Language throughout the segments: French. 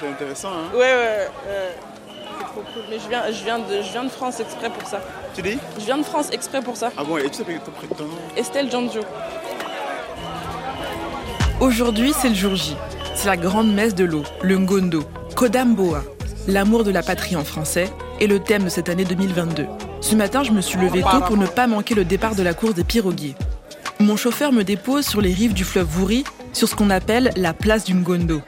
c'est intéressant. Hein. Ouais, ouais, ouais. C'est trop cool. Mais je viens, je, viens de, je viens de France exprès pour ça. Tu dis? Je viens de France exprès pour ça. Ah bon, et tu sais ton nom? Estelle Giangio. Aujourd'hui, c'est le jour J. C'est la grande messe de l'eau, le Ngondo, Kodamboa, l'amour de la patrie en français, est le thème de cette année 2022. Ce matin, je me suis levée tôt pour ne pas manquer le départ de la course des piroguiers. Mon chauffeur me dépose sur les rives du fleuve Vouri, sur ce qu'on appelle la place du Ngondo.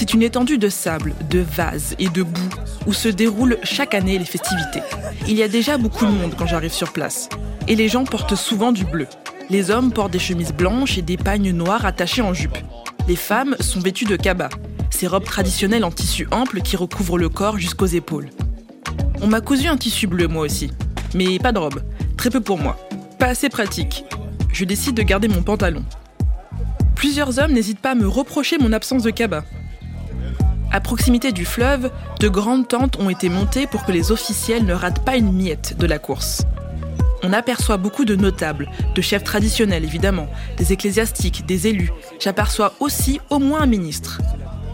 C'est une étendue de sable, de vases et de boue où se déroulent chaque année les festivités. Il y a déjà beaucoup de monde quand j'arrive sur place. Et les gens portent souvent du bleu. Les hommes portent des chemises blanches et des pagnes noires attachées en jupe. Les femmes sont vêtues de kaba, ces robes traditionnelles en tissu ample qui recouvrent le corps jusqu'aux épaules. On m'a cousu un tissu bleu moi aussi, mais pas de robe, très peu pour moi. Pas assez pratique. Je décide de garder mon pantalon. Plusieurs hommes n'hésitent pas à me reprocher mon absence de kaba. À proximité du fleuve, de grandes tentes ont été montées pour que les officiels ne ratent pas une miette de la course. On aperçoit beaucoup de notables, de chefs traditionnels évidemment, des ecclésiastiques, des élus. J'aperçois aussi au moins un ministre.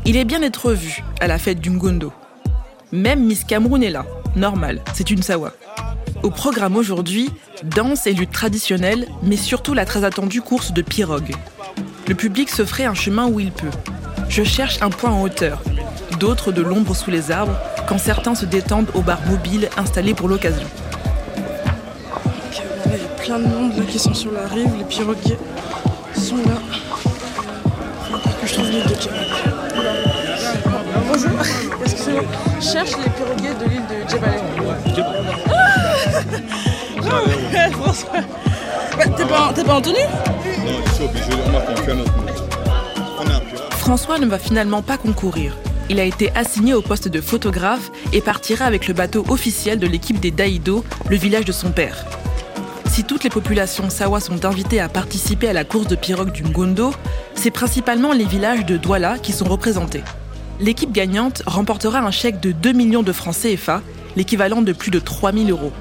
Il est bien d'être vu à la fête du Ngondo. Même Miss Cameroun est là, normal, c'est une Sawa. Au programme aujourd'hui, danse et lutte traditionnelle, mais surtout la très attendue course de pirogue. Le public se ferait un chemin où il peut. Je cherche un point en hauteur, d'autres de l'ombre sous les arbres, quand certains se détendent aux bars mobiles installés pour l'occasion. Il y a plein de monde là, qui sont sur la rive. Les piroguiers sont là. Que je trouve l'île de Djebel. Bonjour, excusez-moi. Je cherche les piroguiers de l'île de Djebel. Ah François. Bah, T'es pas, t'es pas en tenue Non, je suis obligé, on m'a confié notre. François ne va finalement pas concourir. Il a été assigné au poste de photographe et partira avec le bateau officiel de l'équipe des Daïdo, le village de son père. Si toutes les populations Sawa sont invitées à participer à la course de pirogue du Ngondo, c'est principalement les villages de Douala qui sont représentés. L'équipe gagnante remportera un chèque de 2 millions de francs CFA, l'équivalent de plus de 3 000 euros.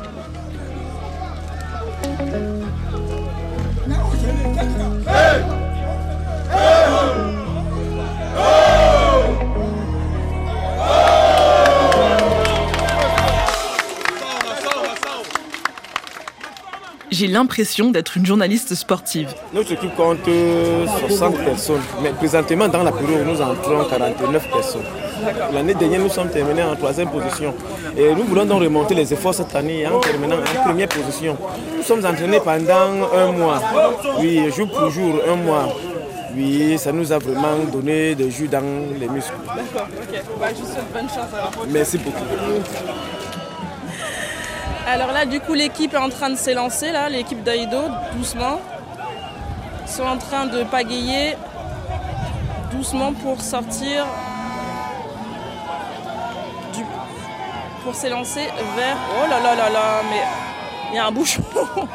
J'ai l'impression d'être une journaliste sportive. Notre équipe compte euh, 60 personnes, mais présentement dans la période nous entrons 49 personnes. L'année dernière, nous sommes terminés en troisième position. Et nous voulons donc remonter les efforts cette année en terminant en première position. Nous sommes entraînés pendant un mois. Oui, jour pour jour, un mois. Oui, ça nous a vraiment donné des jus dans les muscles. D'accord, ok. Bah, je vous souhaite bonne chance alors. Merci beaucoup. Alors là, du coup, l'équipe est en train de s'élancer, là, l'équipe d'Aïdo, doucement. Ils sont en train de pagayer doucement pour sortir du... pour s'élancer vers... Oh là là là là, mais il y a un bouchon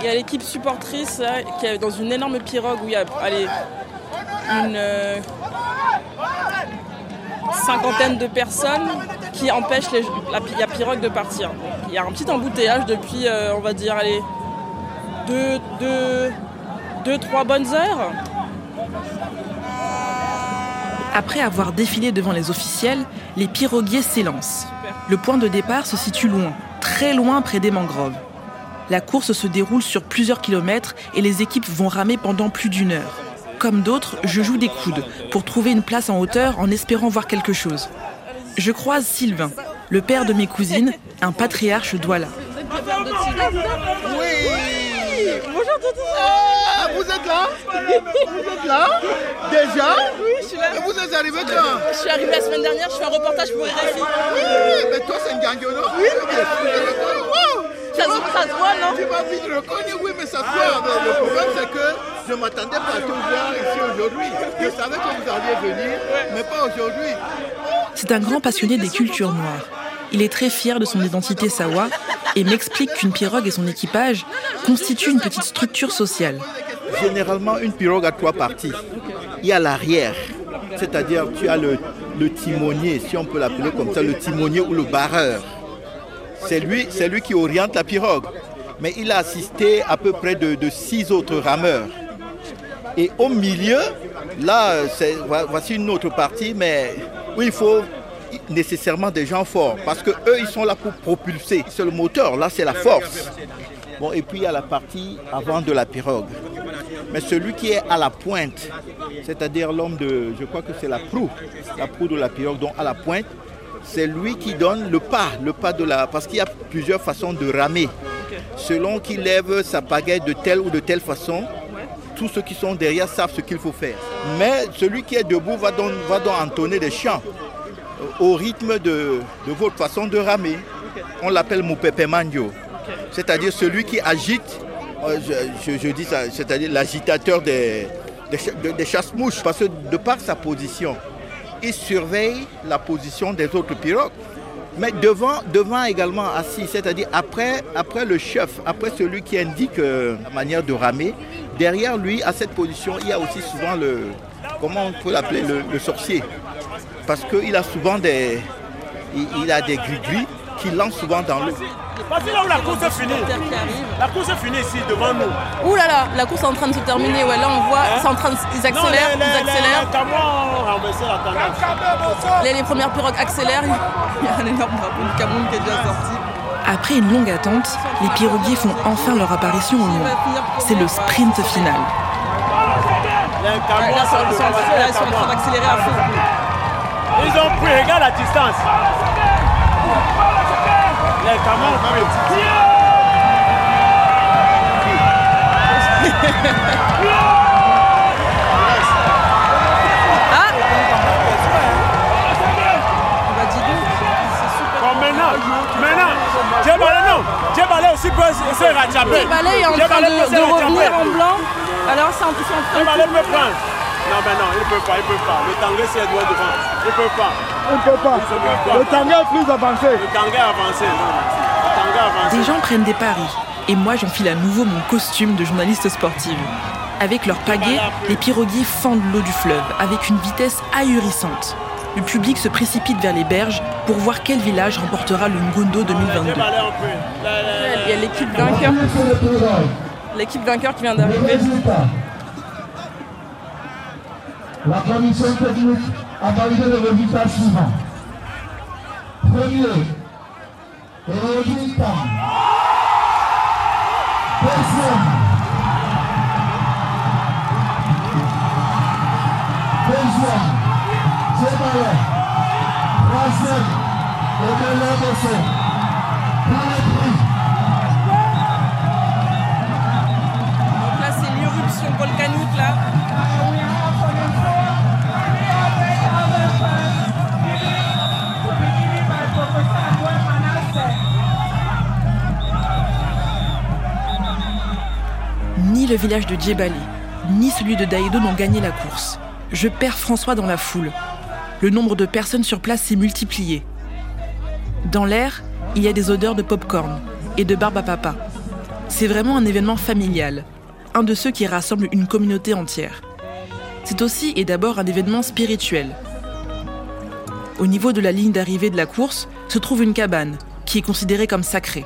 Il y a l'équipe supportrice qui est dans une énorme pirogue où il y a allez, une euh, cinquantaine de personnes qui empêchent les- la, pi- la pirogue de partir. Il y a un petit embouteillage depuis, euh, on va dire, allez, deux, deux, deux, trois bonnes heures. Après avoir défilé devant les officiels, les piroguiers s'élancent. Le point de départ se situe loin, très loin près des mangroves. La course se déroule sur plusieurs kilomètres et les équipes vont ramer pendant plus d'une heure. Comme d'autres, je joue des coudes pour trouver une place en hauteur en espérant voir quelque chose. Je croise Sylvain, le père de mes cousines, un patriarche douala. Bonjour Tonton Ah, vous êtes là? Vous êtes là? Déjà? Oui, je suis là. Et vous êtes arrivé quand? Je suis arrivée la semaine dernière, je fais un reportage pour RFI. Oui, mais toi c'est un gangue, non? Oui. Wow. Ça se, ça se voit, non? Tu m'as vite reconnu, oui, mais ça se voit. Mais le problème, c'est que je m'attendais pas à te voir ici aujourd'hui. Je savais que vous alliez venir, mais pas aujourd'hui. C'est un grand passionné des cultures noires. Il est très fier de son identité sawa et m'explique qu'une pirogue et son équipage constituent une petite structure sociale. Généralement, une pirogue a trois parties. Il y a l'arrière, c'est-à-dire tu as le, timonier, si on peut l'appeler comme ça, le timonier ou le barreur. C'est lui, qui oriente la pirogue. Mais il a assisté à peu près de six autres rameurs. Et au milieu, là, voici une autre partie, mais où il faut nécessairement des gens forts, parce que eux, ils sont là pour propulser. C'est le moteur, là, c'est la force. Bon, et puis il y a la partie avant de la pirogue. Mais celui qui est à la pointe, c'est-à-dire l'homme de, je crois que c'est la proue, la proue de la pirogue, donc à la pointe, c'est lui qui donne le pas, le pas de la, parce qu'il y a plusieurs façons de ramer. Selon qu'il lève sa pagaie de telle ou de telle façon, tous ceux qui sont derrière savent ce qu'il faut faire. Mais celui qui est debout va donc, va donc entonner des chants au rythme de, votre façon de ramer. On l'appelle Mupepe Mandio. C'est-à-dire celui qui agite, euh, je, dis ça, c'est-à-dire l'agitateur des, des, chasse-mouches. Parce que de par sa position, il surveille la position des autres pirogues. Mais devant, devant également assis, c'est-à-dire après, après le chef, après celui qui indique euh, la manière de ramer, derrière lui, à cette position, il y a aussi souvent le, comment on peut l'appeler, le sorcier. Parce qu'il a souvent des, il, a des gris-gris qui lancent souvent dans l'eau. Là où la course est finie. La course est finie ici, devant nous. Ouh là là, la course est en train de se terminer. Ouais, là on voit, hein? c'est en train de, ils accélèrent, non, les, ils accélèrent. Les, les, les, premières pirogues accélèrent. Il y a un énorme drapeau du Cameroun qui est déjà sorti. Après une longue attente, les piroguiers font enfin leur apparition au loin. C'est le sprint final. là, ils sont en train d'accélérer à fond. Ils ont pris, regarde la distance. Les camions ah. Bon, maintenant, maintenant, Djebale non, Djebale aussi peut se rattraper. Djebale est en train de, de revenir en blanc. Alors c'est en train de... Djebale peut prendre. Non, mais non, il ne peut pas, il ne peut pas. Le Tanguay, c'est doigt devant. Il ne peut pas. Il ne peut pas. Le Tanguay est plus avancé. Le Tanguay est avancé. Le Tanguay avancé. Des gens prennent des paris. Et moi, j'enfile à nouveau mon costume de journaliste sportive. Avec leurs pagaies, les piroguiers fendent l'eau du fleuve avec une vitesse ahurissante. Le public se précipite vers les berges pour voir quel village remportera le Ngondo 2022. Il y a l'équipe vainqueur. L'équipe vainqueur qui vient d'arriver. La commission technique a validé le résultat suivant. Premier, Tam. Deuxième, deuxième, Djebale. Troisième, Ebele Bosso. Ni le village de Djebali, ni celui de Daïdo n'ont gagné la course. Je perds François dans la foule. Le nombre de personnes sur place s'est multiplié. Dans l'air, il y a des odeurs de pop-corn et de barbe à papa. C'est vraiment un événement familial, un de ceux qui rassemble une communauté entière. C'est aussi et d'abord un événement spirituel. Au niveau de la ligne d'arrivée de la course se trouve une cabane, qui est considérée comme sacrée.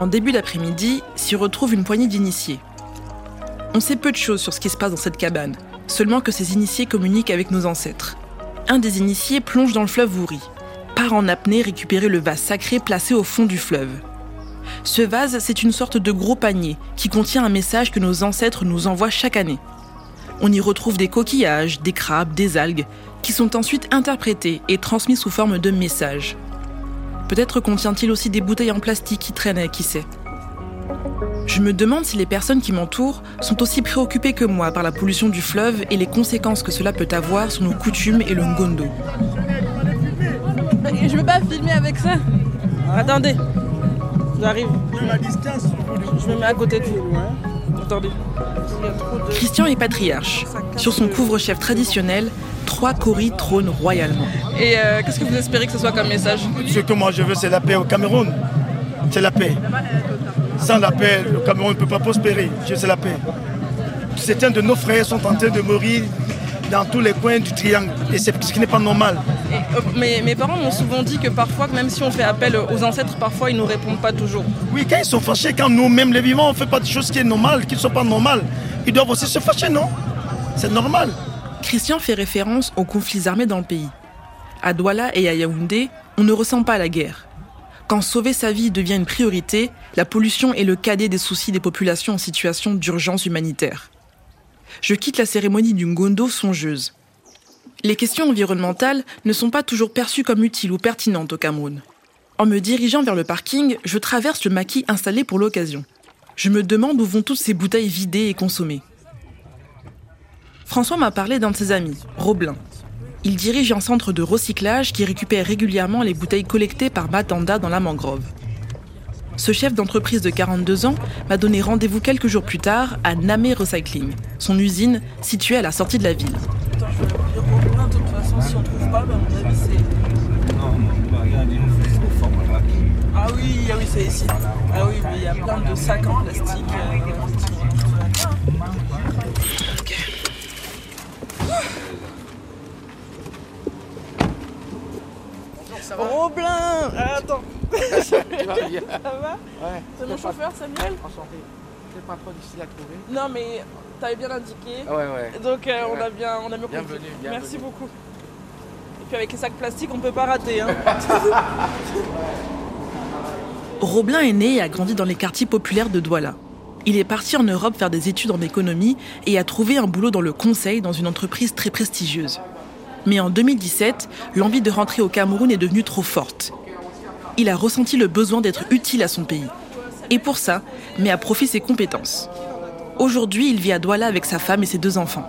En début d'après-midi s'y retrouve une poignée d'initiés. On sait peu de choses sur ce qui se passe dans cette cabane, seulement que ces initiés communiquent avec nos ancêtres. Un des initiés plonge dans le fleuve Wouri, part en apnée récupérer le vase sacré placé au fond du fleuve. Ce vase, c'est une sorte de gros panier qui contient un message que nos ancêtres nous envoient chaque année. On y retrouve des coquillages, des crabes, des algues, qui sont ensuite interprétés et transmis sous forme de messages. Peut-être contient-il aussi des bouteilles en plastique qui traînaient, qui sait. Je me demande si les personnes qui m'entourent sont aussi préoccupées que moi par la pollution du fleuve et les conséquences que cela peut avoir sur nos coutumes et le ngondo. Je veux pas filmer avec ça. Attendez, j'arrive. Je me mets à côté de vous. Attendez. Christian est patriarche. Sur son couvre-chef traditionnel, trois coris trônent royalement. Et euh, qu'est-ce que vous espérez que ce soit comme message? Ce que moi je veux, c'est la paix au Cameroun. C'est la paix. Sans la paix, le Cameroun ne peut pas prospérer. Je sais la paix. Certains de nos frères sont en train de mourir dans tous les coins du triangle. Et c'est ce qui n'est pas normal. Euh, mais mes parents m'ont souvent dit que parfois, même si on fait appel aux ancêtres, parfois ils ne nous répondent pas toujours. Oui, quand ils sont fâchés, quand nous-mêmes les vivants, on ne fait pas des choses qui sont normales, qui ne sont pas normales, ils doivent aussi se fâcher, non? C'est normal. Christian fait référence aux conflits armés dans le pays. À Douala et à Yaoundé, on ne ressent pas la guerre. Quand sauver sa vie devient une priorité, la pollution est le cadet des soucis des populations en situation d'urgence humanitaire. Je quitte la cérémonie du Ngondo songeuse. Les questions environnementales ne sont pas toujours perçues comme utiles ou pertinentes au Cameroun. En me dirigeant vers le parking, je traverse le maquis installé pour l'occasion. Je me demande où vont toutes ces bouteilles vidées et consommées. François m'a parlé d'un de ses amis, Roblin. Il dirige un centre de recyclage qui récupère régulièrement les bouteilles collectées par Matanda dans la mangrove. Ce chef d'entreprise de 42 ans m'a donné rendez-vous quelques jours plus tard à Namé Recycling, son usine située à la sortie de la ville. Ah oui, ah oui, c'est ici. Ah oui, mais il y a plein de sacs en plastique. Roblin ah, Attends Ça va Ouais. C'est mon chauffeur Samuel Enchanté. C'est pas trop difficile à trouver. Non mais t'avais bien indiqué. Ouais, ouais. Donc euh, on a bien on a bien compris. Bienvenue, bienvenue. Merci beaucoup. Et puis avec les sacs plastiques on peut pas rater hein. Roblin est né et a grandi dans les quartiers populaires de Douala. Il est parti en Europe faire des études en économie et a trouvé un boulot dans le conseil dans une entreprise très prestigieuse. Mais en 2017, l'envie de rentrer au Cameroun est devenue trop forte. Il a ressenti le besoin d'être utile à son pays. Et pour ça, met à profit ses compétences. Aujourd'hui, il vit à Douala avec sa femme et ses deux enfants.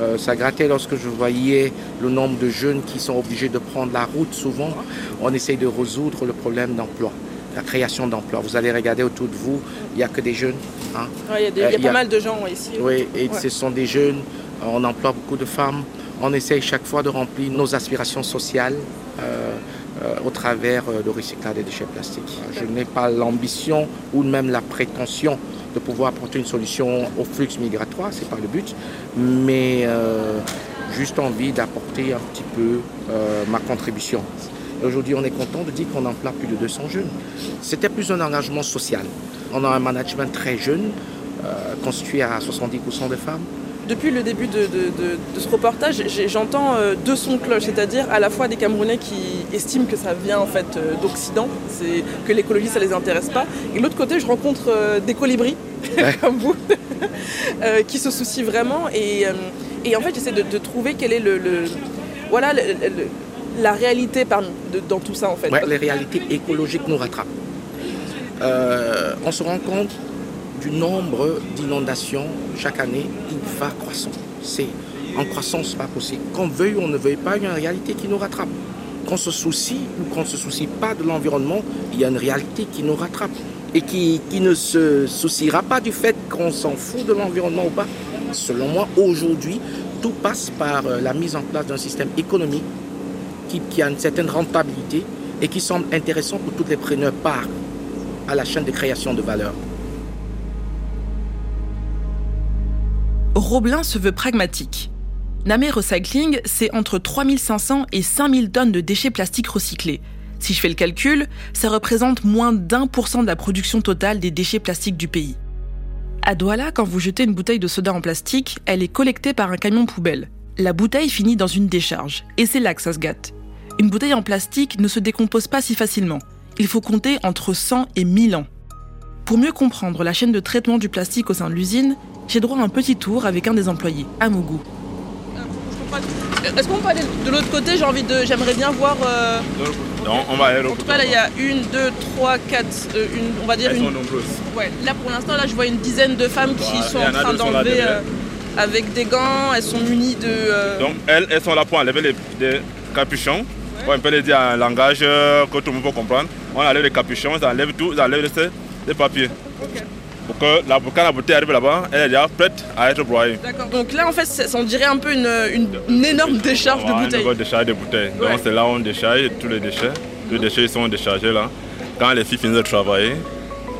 Euh, ça grattait lorsque je voyais le nombre de jeunes qui sont obligés de prendre la route. Souvent, on essaye de résoudre le problème d'emploi, la création d'emplois. Vous allez regarder autour de vous, il n'y a que des jeunes. hein. Ouais, Il y a, des- il y a il y pas a- mal de gens ici. Oui, et Ouais. ce sont des jeunes, on emploie beaucoup de femmes. On essaye chaque fois de remplir nos aspirations sociales euh, euh, au travers euh, de recyclage des déchets plastiques. Je n'ai pas l'ambition ou même la prétention de pouvoir apporter une solution au flux migratoire, ce n'est pas le but, mais juste envie d'apporter un petit peu ma contribution. Aujourd'hui, on est content de dire qu'on emploie plus de 200 jeunes. C'était plus un engagement social. On a un management très jeune, constitué à 70% de femmes. Depuis le début de, de- de- de ce reportage, j'entends euh, deux sons de cloche, c'est-à-dire à la fois des Camerounais qui estiment que ça vient en fait euh, d'Occident, c'est que l'écologie ça les intéresse pas, et de l'autre côté je rencontre euh, des colibris comme vous qui se soucient vraiment et, et en fait j'essaie de, trouver quel est le, le- voilà le- le- la réalité dans tout ça en fait. Ouais, les réalités écologiques nous rattrapent. Euh, on se rend compte du nombre d'inondations chaque année, il va croissant. C'est en croissance, pas possible. Qu'on veuille ou on ne veuille pas, il y a une réalité qui nous rattrape. Qu'on se soucie ou qu'on ne se soucie pas de l'environnement, il y a une réalité qui nous rattrape. Et qui, qui ne se souciera pas du fait qu'on s'en fout de l'environnement ou pas. Selon moi, aujourd'hui, tout passe par euh, la mise en place d'un système économique qui, a une certaine rentabilité et qui semble intéressant pour toutes les preneurs part à la chaîne de création de valeur. Roblin se veut pragmatique. Namé Recycling, c'est entre 3500 et 5000 tonnes de déchets plastiques recyclés. Si je fais le calcul, ça représente moins d'un pour cent de la production totale des déchets plastiques du pays. À Douala, quand vous jetez une bouteille de soda en plastique, elle est collectée par un camion poubelle. La bouteille finit dans une décharge, et c'est là que ça se gâte. Une bouteille en plastique ne se décompose pas si facilement. Il faut compter entre 100 et 1000 ans. Pour mieux comprendre la chaîne de traitement du plastique au sein de l'usine, j'ai droit à un petit tour avec un des employés, Amougou. Est-ce qu'on peut aller de l'autre côté? J'ai envie de, j'aimerais bien voir. euh, Donc, on va aller en tout cas là il y a une, deux, trois, quatre, euh, une, on va dire Elles une. sont nombreuses. Ouais, là pour l'instant, là je vois une dizaine de femmes qui Voilà, sont en train d'enlever euh, avec des gants, elles sont munies de. euh, Donc, elles, elles sont là pour enlever les, capuchons. Ouais, on peut les dire en langage que tout le monde peut comprendre. On enlève les capuchons, ils enlèvent tout, ils enlèvent les, les papiers. Pour que la, quand la bouteille arrive là-bas, elle est déjà prête à être broyée. D'accord. Donc là en fait, on dirait un peu une, une- une énorme décharge de bouteilles. Une décharge de bouteilles. Ouais. Donc, c'est là où on décharge tous les déchets. Tous les déchets ils sont déchargés là. Quand les filles finissent de travailler,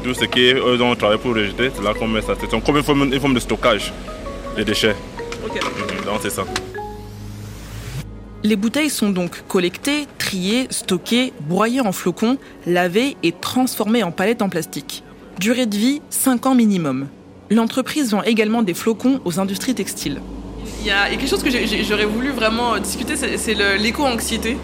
tout ce qu'eux ont travaillé pour rejeter, c'est là qu'on met ça. C'est comme une forme, une forme de stockage des déchets. Mhm, Donc, c'est ça. Les bouteilles sont donc collectées, triées, stockées, broyées en flocons, lavées et transformées en palettes en plastique. Durée de vie 5 ans minimum. L'entreprise vend également des flocons aux industries textiles. Il y a quelque chose que j'aurais voulu vraiment discuter, c'est l'éco-anxiété.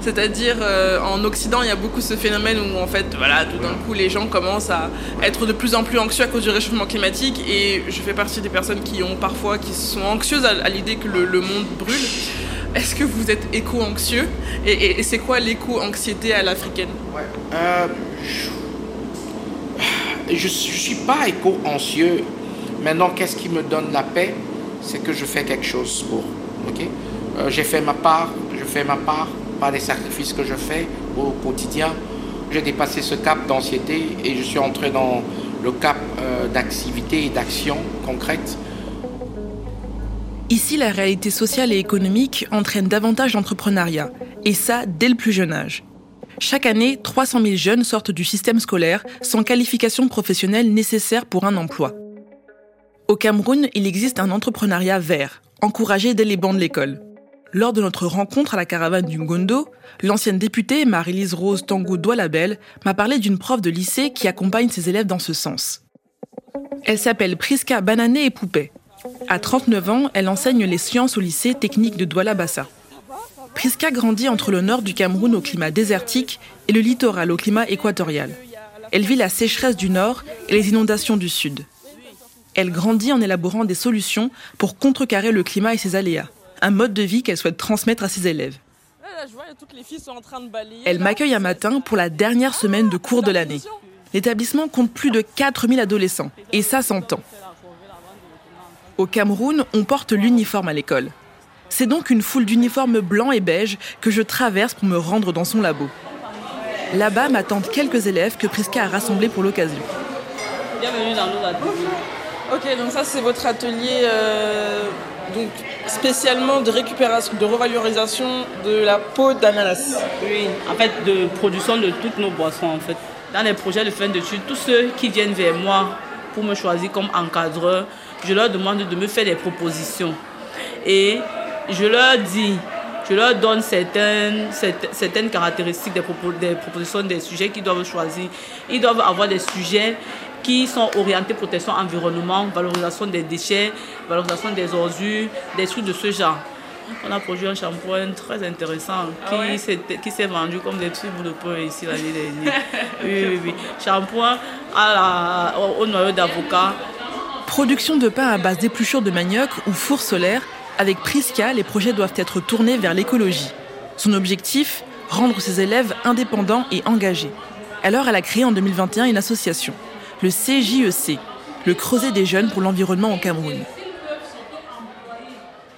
C'est-à-dire, euh, en Occident, il y a beaucoup ce phénomène où, en fait, voilà, tout d'un coup, les gens commencent à être de plus en plus anxieux à cause du réchauffement climatique. Et je fais partie des personnes qui ont parfois, qui sont anxieuses à, l'idée que le, monde brûle. Est-ce que vous êtes éco-anxieux? Et, c'est quoi l'éco-anxiété à l'africaine? Euh, Je ne suis pas éco-anxieux. Maintenant, qu'est-ce qui me donne la paix? C'est que je fais quelque chose pour. Euh, J'ai fait ma part, je fais ma part par les sacrifices que je fais au quotidien. J'ai dépassé ce cap d'anxiété et je suis entré dans le cap euh, d'activité et d'action concrète. Ici, la réalité sociale et économique entraîne davantage d'entrepreneuriat, et ça dès le plus jeune âge. Chaque année, 300 000 jeunes sortent du système scolaire sans qualification professionnelle nécessaire pour un emploi. Au Cameroun, il existe un entrepreneuriat vert, encouragé dès les bancs de l'école. Lors de notre rencontre à la caravane du Ngondo, l'ancienne députée Marie-Lise Rose Tango Doualabel m'a parlé d'une prof de lycée qui accompagne ses élèves dans ce sens. Elle s'appelle Priska Banané et Poupée. À 39 ans, elle enseigne les sciences au lycée technique de Douala Bassa. Priska grandit entre le nord du Cameroun au climat désertique et le littoral au climat équatorial. Elle vit la sécheresse du nord et les inondations du sud. Elle grandit en élaborant des solutions pour contrecarrer le climat et ses aléas un mode de vie qu'elle souhaite transmettre à ses élèves. Elle m'accueille un matin pour la dernière semaine de cours de l'année. L'établissement compte plus de 4000 adolescents, et ça s'entend. Au Cameroun, on porte l'uniforme à l'école. C'est donc une foule d'uniformes blancs et beiges que je traverse pour me rendre dans son labo. Là-bas m'attendent quelques élèves que Priska a rassemblés pour l'occasion. Bienvenue dans nos ateliers. Ok, donc ça c'est votre atelier euh, donc spécialement de récupération, de revalorisation de la peau d'ananas. Oui, en fait, de production de toutes nos boissons, en fait. Dans les projets de fin d'études, tous ceux qui viennent vers moi pour me choisir comme encadreur, je leur demande de me faire des propositions. Et je leur dis, je leur donne certaines, certaines caractéristiques des, des propositions des sujets qu'ils doivent choisir. Ils doivent avoir des sujets qui sont orientés protection environnement, valorisation des déchets, valorisation des ordures, des trucs de ce genre. On a produit un shampoing très intéressant ah qui s'est vendu comme des trucs de pain ici l'année dernière. oui, oui, oui. Shampoing à au, noyau d'avocat. Production de pain à base d'épluchures de manioc ou four solaire, avec Prisca, les projets doivent être tournés vers l'écologie. Son objectif Rendre ses élèves indépendants et engagés. Alors, elle a créé en 2021 une association le CJEC, e le Creuset des jeunes pour l'environnement au Cameroun.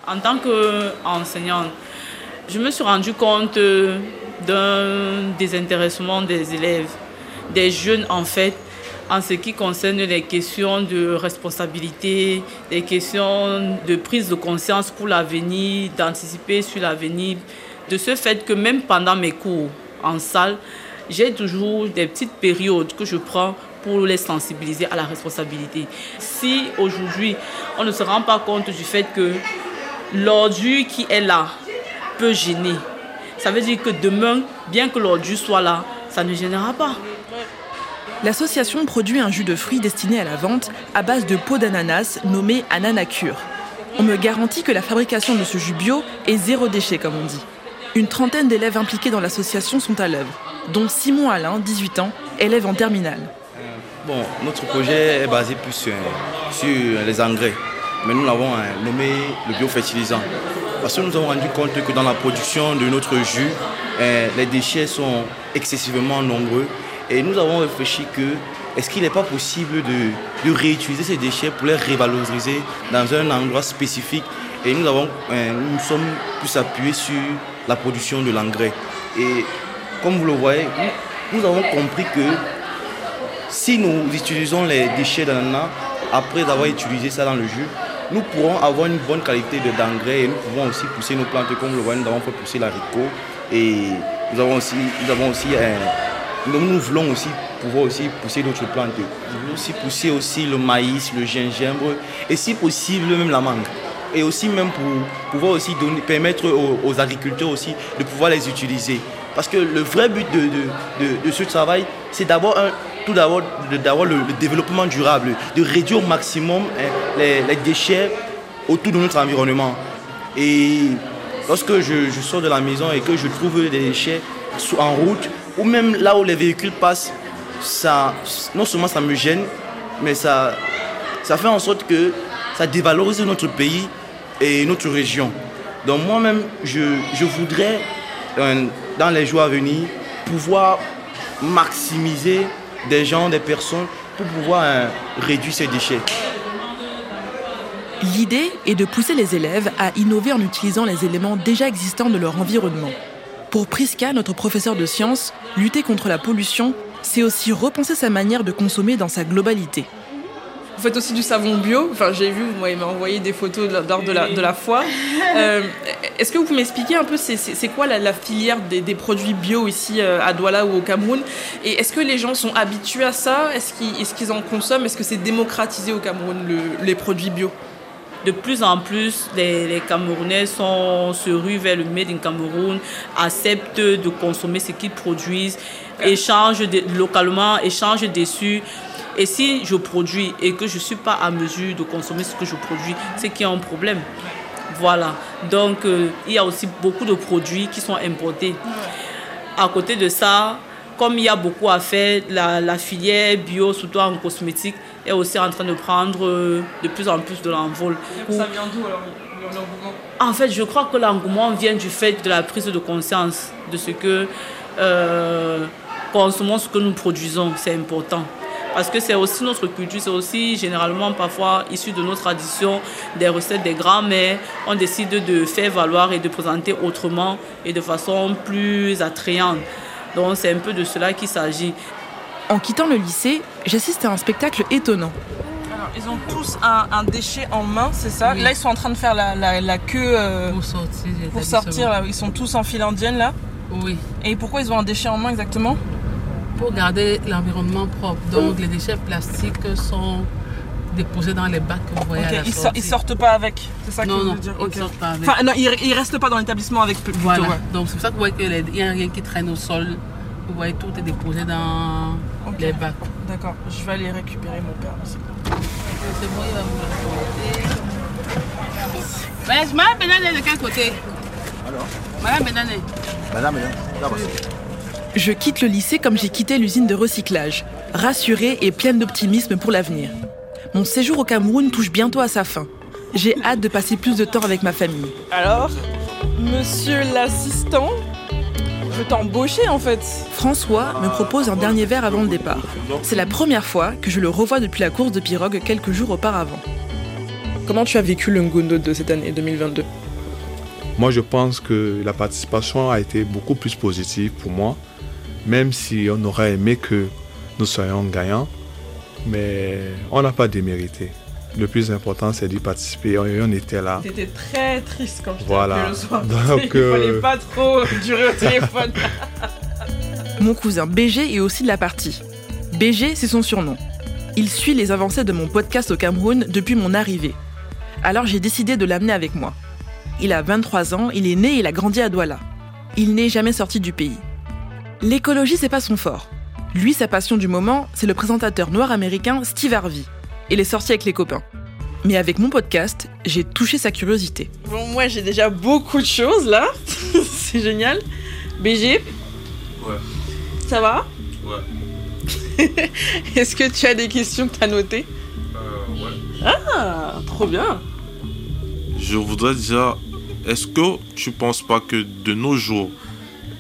En tant qu'enseignante, je me suis rendu compte d'un désintéressement des élèves, des jeunes en fait, en ce qui concerne les questions de responsabilité, les questions de prise de conscience pour l'avenir, d'anticiper sur l'avenir. De ce fait que même pendant mes cours en salle, j'ai toujours des petites périodes que je prends pour les sensibiliser à la responsabilité. Si aujourd'hui on ne se rend pas compte du fait que l'ordure qui est là peut gêner, ça veut dire que demain, bien que l'ordure soit là, ça ne gênera pas. L'association produit un jus de fruits destiné à la vente à base de peau d'ananas nommé Ananacure. On me garantit que la fabrication de ce jus bio est zéro déchet, comme on dit. Une trentaine d'élèves impliqués dans l'association sont à l'œuvre, dont Simon Alain, 18 ans, élève en terminale. Bon, notre projet est basé plus sur, les engrais, mais nous l'avons hein, nommé le biofertilisant. Parce que nous avons rendu compte que dans la production de notre jus, hein, les déchets sont excessivement nombreux et nous avons réfléchi que est-ce qu'il n'est pas possible de, réutiliser ces déchets pour les revaloriser dans un endroit spécifique? Et nous, avons, hein, nous sommes plus appuyés sur la production de l'engrais. Et comme vous le voyez, nous avons compris que si nous utilisons les déchets d'ananas, après avoir utilisé ça dans le jus, nous pourrons avoir une bonne qualité d'engrais et nous pouvons aussi pousser nos plantes. Comme le voyez, nous avons fait pousser l'haricot. Et nous avons aussi, nous avons aussi nous, voulons aussi pouvoir aussi pousser d'autres plantes. Nous voulons aussi pousser aussi le maïs, le gingembre et si possible même la mangue. Et aussi même pour pouvoir aussi permettre aux, agriculteurs aussi de pouvoir les utiliser. Parce que le vrai but de, ce travail, c'est d'avoir tout d'abord le, développement durable, de réduire au maximum hein, les, déchets autour de notre environnement. Et lorsque je, sors de la maison et que je trouve des déchets en route, ou même là où les véhicules passent, ça, non seulement ça me gêne, mais ça, ça fait en sorte que ça dévalorise notre pays et notre région. Donc moi-même, je, je voudrais, euh, dans les jours à venir, pouvoir maximiser des gens, des personnes, pour pouvoir euh, réduire ces déchets. L'idée est de pousser les élèves à innover en utilisant les éléments déjà existants de leur environnement. Pour Priska, notre professeur de sciences, lutter contre la pollution, c'est aussi repenser sa manière de consommer dans sa globalité. Vous faites aussi du savon bio. Enfin, j'ai vu, vous m'avez envoyé des photos de- lors de la, de la foire. Euh, Est-ce que vous pouvez m'expliquer un peu c'est- quoi la, la filière des, des produits bio ici euh, à Douala ou au Cameroun? Et est-ce que les gens sont habitués à ça? Est-ce qu'ils est qu'ils en consomment? Est-ce que c'est démocratisé au Cameroun, le- les produits bio? De plus en plus, les, les Camerounais sont, se ruent vers le Made in Cameroun, acceptent de consommer ce qu'ils produisent, échangent de- localement, échangent dessus. Et si je produis et que je ne suis pas à mesure de consommer ce que je produis, c'est qu'il y a un problème. Voilà. Donc, euh, il y a aussi beaucoup de produits qui sont importés. À côté de ça, comme il y a beaucoup à faire, la, la filière bio, surtout en cosmétique, est aussi en train de prendre euh, de plus en plus de l'envol. Ça vient d'où alors l'engouement? En fait, je crois que l'engouement vient du fait de la prise de conscience de ce que euh, consommons ce que nous produisons, c'est important. Parce que c'est aussi notre culture, c'est aussi généralement parfois issu de nos traditions, des recettes des grands-mères. On décide de faire valoir et de présenter autrement et de façon plus attrayante. Donc c'est un peu de cela qu'il s'agit. En quittant le lycée, j'assiste à un spectacle étonnant. Alors, ils ont tous un, un déchet en main, c'est ça Là, ils sont en train de faire la, la- la queue euh, Pour sortir. pour sortir. là. Ils sont tous en file indienne là Oui. Et pourquoi ils ont un déchet en main exactement Pour garder l'environnement propre. Donc les déchets plastiques sont déposés dans les bacs que vous voyez à la ils, ils sortent pas avec, c'est ça que Non, vous non, voulez dire ils Ok. sortent pas avec. Enfin, non, ils, ils restent pas dans l'établissement avec plutôt, Voilà. ouais. Donc c'est pour ça que vous voyez qu'il n'y a rien qui traîne au sol. Vous voyez tout est déposé dans les bacs. D'accord, je vais aller récupérer mon père. aussi. C'est bon, il va vous le Mais Madame Benane est de quel côté? Alors? Madame Benane. Madame, madame, d'abord. Je quitte le lycée comme j'ai quitté l'usine de recyclage, rassurée et pleine d'optimisme pour l'avenir. Mon séjour au Cameroun touche bientôt à sa fin. J'ai hâte de passer plus de temps avec ma famille. Alors, monsieur l'assistant, je vais t'embaucher en fait. François me propose un dernier verre avant le départ. C'est la première fois que je le revois depuis la course de pirogue quelques jours auparavant. Comment tu as vécu le Ngondo de cette année 2022 Moi, je pense que la participation a été beaucoup plus positive pour moi, même si on aurait aimé que nous soyons gagnants, mais on n'a pas démérité. Le plus important, c'est d'y participer et on était là. T'étais très triste quand je Voilà. le soir. Donc, Il fallait euh, pas trop durer au téléphone. Mon cousin BG est aussi de la partie. BG, c'est son surnom. Il suit les avancées de mon podcast au Cameroun depuis mon arrivée. Alors j'ai décidé de l'amener avec moi. Il a 23 ans, il est né et il a grandi à Douala. Il n'est jamais sorti du pays. L'écologie, c'est pas son fort. Lui, sa passion du moment, c'est le présentateur noir américain Steve Harvey. Il est sorti avec les copains. Mais avec mon podcast, j'ai touché sa curiosité. Bon, moi j'ai déjà beaucoup de choses là. c'est génial. BG, Ouais. ça va? Ouais. Est-ce que tu as des questions que tu as notées? Euh, ouais. Ah, trop bien. Je voudrais dire, est-ce que tu penses pas que de nos jours,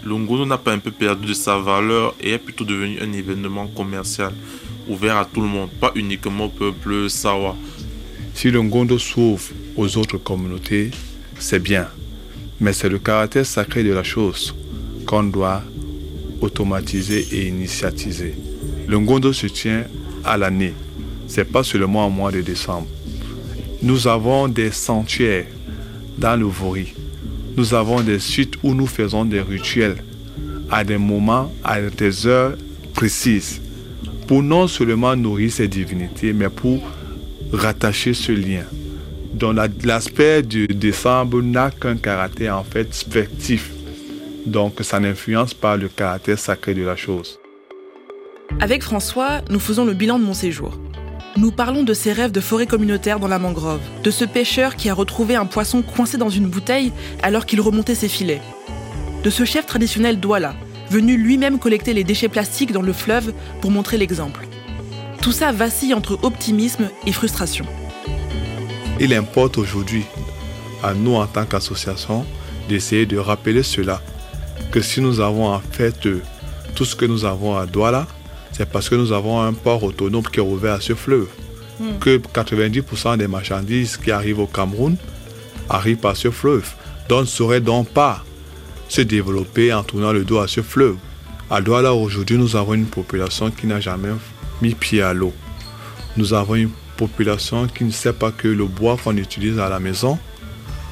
le n'a pas un peu perdu de sa valeur et est plutôt devenu un événement commercial ouvert à tout le monde, pas uniquement au peuple Sawa Si le Ngondo s'ouvre aux autres communautés, c'est bien. Mais c'est le caractère sacré de la chose qu'on doit automatiser et initiatiser. Le Ngondo se tient à l'année. C'est pas seulement au mois de décembre. Nous avons des sanctuaires dans le Vori. Nous avons des sites où nous faisons des rituels à des moments, à des heures précises, pour non seulement nourrir ces divinités, mais pour rattacher ce lien. Donc la- l'aspect du décembre n'a qu'un caractère en fait spectif. Donc ça n'influence pas le caractère sacré de la chose. Avec François, nous faisons le bilan de mon séjour. Nous parlons de ces rêves de forêt communautaire dans la mangrove, de ce pêcheur qui a retrouvé un poisson coincé dans une bouteille alors qu'il remontait ses filets, de ce chef traditionnel Douala, venu lui-même collecter les déchets plastiques dans le fleuve pour montrer l'exemple. Tout ça vacille entre optimisme et frustration. Il importe aujourd'hui à nous en tant qu'association d'essayer de rappeler cela, que si nous avons en fait tout ce que nous avons à Douala, c'est parce que nous avons un port autonome qui est ouvert à ce fleuve. Hmm. Que 90% des marchandises qui arrivent au Cameroun arrivent par ce fleuve. Donc, ne saurait donc pas se développer en tournant le dos à ce fleuve. À Douala, aujourd'hui, nous avons une population qui n'a jamais mis pied à l'eau. Nous avons une population qui ne sait pas que le bois qu'on utilise à la maison,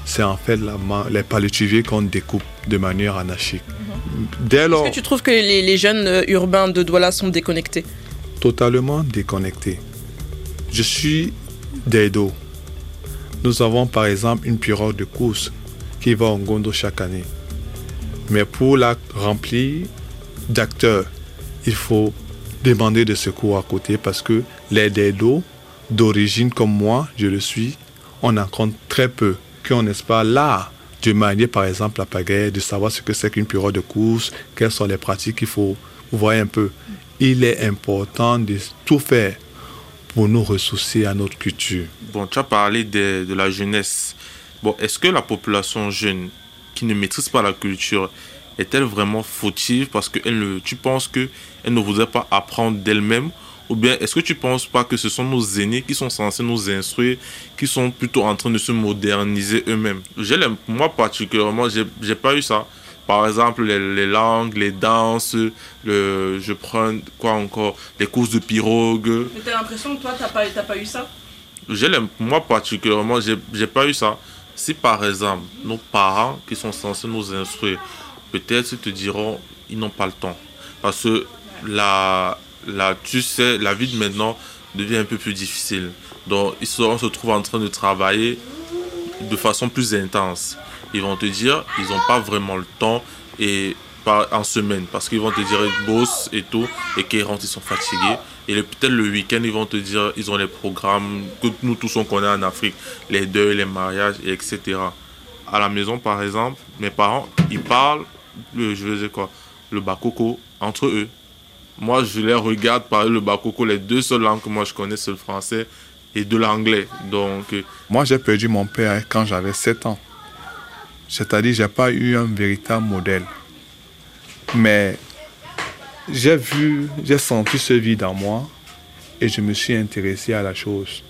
c'est en fait la les palétuviers qu'on découpe de manière anarchique. Dès lors, Est-ce que tu trouves que les, les jeunes euh, urbains de Douala sont déconnectés totalement déconnecté. Je suis d'Edo. Nous avons par exemple une pirogue de course qui va en Gondo chaque année. Mais pour la remplir d'acteurs, il faut demander des secours à côté parce que les d'Edo, d'origine comme moi, je le suis, on en compte très peu qui n'est-ce pas, l'art de manier par exemple la pagaie, de savoir ce que c'est qu'une pirogue de course, quelles sont les pratiques qu'il faut. Vous voyez un peu, il est important de tout faire pour nous ressourcer à notre culture. Bon, tu as parlé de, de la jeunesse. Bon, est-ce que la population jeune qui ne maîtrise pas la culture est-elle vraiment fautive? Parce que elle tu penses que elle ne voudrait pas apprendre d'elle-même ou bien est-ce que tu penses pas que ce sont nos aînés qui sont censés nous instruire, qui sont plutôt en train de se moderniser eux-mêmes? Moi particulièrement, j'ai j'ai pas eu ça. Par exemple, les, les langues, les danses, le, je prends quoi encore, les courses de pirogue. Mais t'as l'impression que toi, t'as pas, pas eu ça? Moi particulièrement, j'ai j'ai pas eu ça. Si par exemple, nos parents qui sont censés nous instruire, peut-être ils te diront, ils n'ont pas le temps. Parce que la, la, tu sais, la vie de maintenant devient un peu plus difficile. Donc, on se trouve en train de travailler de façon plus intense. Ils vont te dire, ils n'ont pas vraiment le temps et pas en semaine parce qu'ils vont te dire ils bossent et tout et qu'ils rentrent, ils sont fatigués. Et peut-être le week-end, ils vont te dire, ils ont les programmes que nous tous on connaît en Afrique, les deuils, les mariages, et etc. À la maison, par exemple, mes parents, ils parlent, le, je veux dire quoi, le bakoko entre eux. Moi, je les regarde parler le bakoko, les deux seules langues que moi je connais, c'est le français et de l'anglais. Donc, euh, Moi, j'ai perdu mon père quand j'avais 7 ans. C'est-à-dire, j'ai pas eu un véritable modèle. Mais j'ai vu, j'ai senti ce vide en moi et je me suis intéressé à la chose.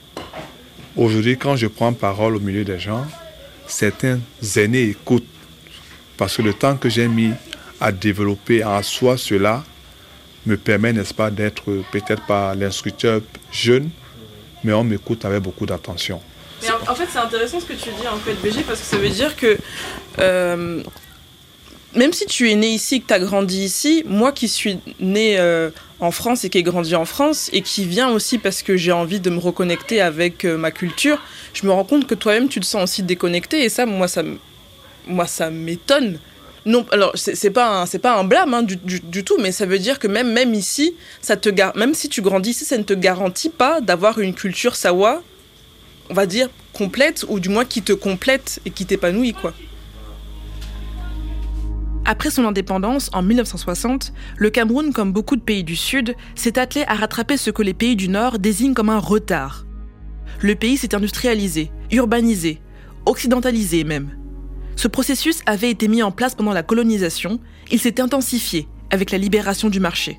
Aujourd'hui, quand je prends parole au milieu des gens, certains aînés écoutent parce que le temps que j'ai mis à développer en soi cela me permet, n'est-ce pas, d'être peut-être pas l'instructeur jeune, mais on m'écoute avec beaucoup d'attention. Mais en, fait, c'est intéressant ce que tu dis, en fait, BG, parce que ça veut dire que euh, même si tu es né ici, que tu as grandi ici, moi qui suis né euh, en France et qui ai grandi en France, et qui vient aussi parce que j'ai envie de me reconnecter avec euh, ma culture, je me rends compte que toi-même, tu te sens aussi déconnecté, et ça, moi, ça, moi, ça m'étonne. Non, alors c'est pas pas un blâme hein, du, tout, mais ça veut dire que même ici, ça même si tu grandis ici, ça ne te garantit pas d'avoir une culture sawa on va dire, complète, ou du moins qui te complète et qui t'épanouit, quoi. Après son indépendance, en 1960, le Cameroun, comme beaucoup de pays du Sud, s'est attelé à rattraper ce que les pays du Nord désignent comme un retard. Le pays s'est industrialisé, urbanisé, occidentalisé même. Ce processus avait été mis en place pendant la colonisation, il s'est intensifié avec la libération du marché.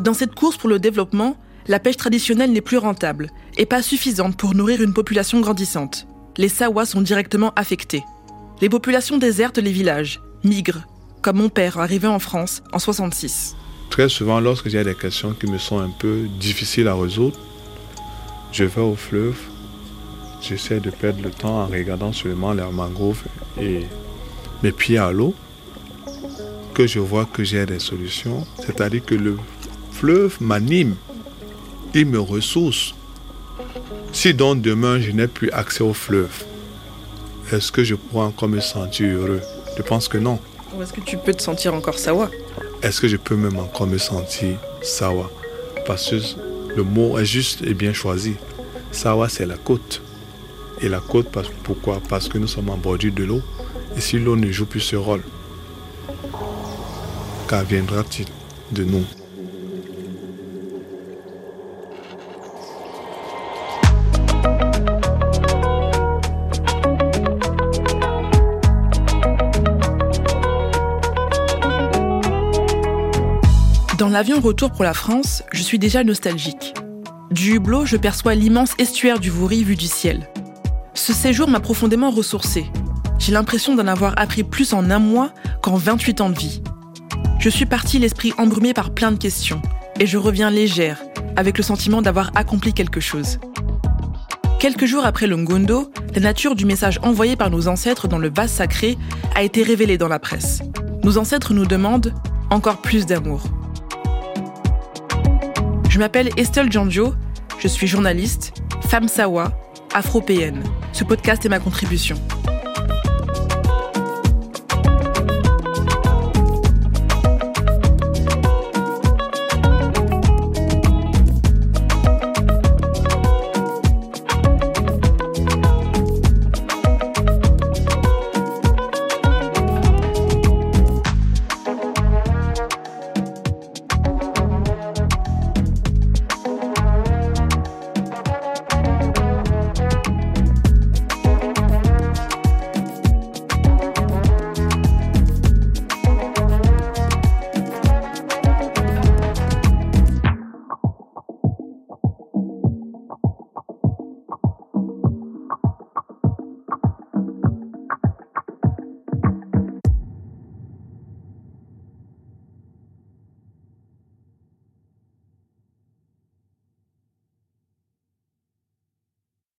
Dans cette course pour le développement, la pêche traditionnelle n'est plus rentable et pas suffisante pour nourrir une population grandissante. Les Sawas sont directement affectés. Les populations désertent les villages, migrent, comme mon père arrivé en France en 66. Très souvent, lorsque j'ai des questions qui me sont un peu difficiles à résoudre, je vais au fleuve, j'essaie de perdre le temps en regardant seulement les mangroves et mes pieds à l'eau, que je vois que j'ai des solutions. C'est-à-dire que le fleuve m'anime, il me ressource. Si donc demain je n'ai plus accès au fleuve, est-ce que je pourrais encore me sentir heureux? Je pense que non. Ou est-ce que tu peux te sentir encore Sawa? Est-ce que je peux même encore me sentir sawa? Parce que Le mot est juste et bien choisi. Sawa, c'est la côte. Et la côte, pourquoi? Parce que nous sommes en bordure de l'eau. Et si l'eau ne joue plus ce rôle, qu'adviendra-t-il de nous? Dans l'avion retour pour la France, je suis déjà nostalgique. Du hublot, je perçois l'immense estuaire du Vouri vu du ciel. Ce séjour m'a profondément ressourcé. J'ai l'impression d'en avoir appris plus en un mois qu'en 28 ans de vie. Je suis partie l'esprit embrumé par plein de questions, et je reviens légère, avec le sentiment d'avoir accompli quelque chose. Quelques jours après le Ngondo, la nature du message envoyé par nos ancêtres dans le vase sacré a été révélée dans la presse. Nos ancêtres nous demandent encore plus d'amour. Je m'appelle Estelle Giangio, je suis journaliste, femme sawa, afropéenne. Ce podcast est ma contribution.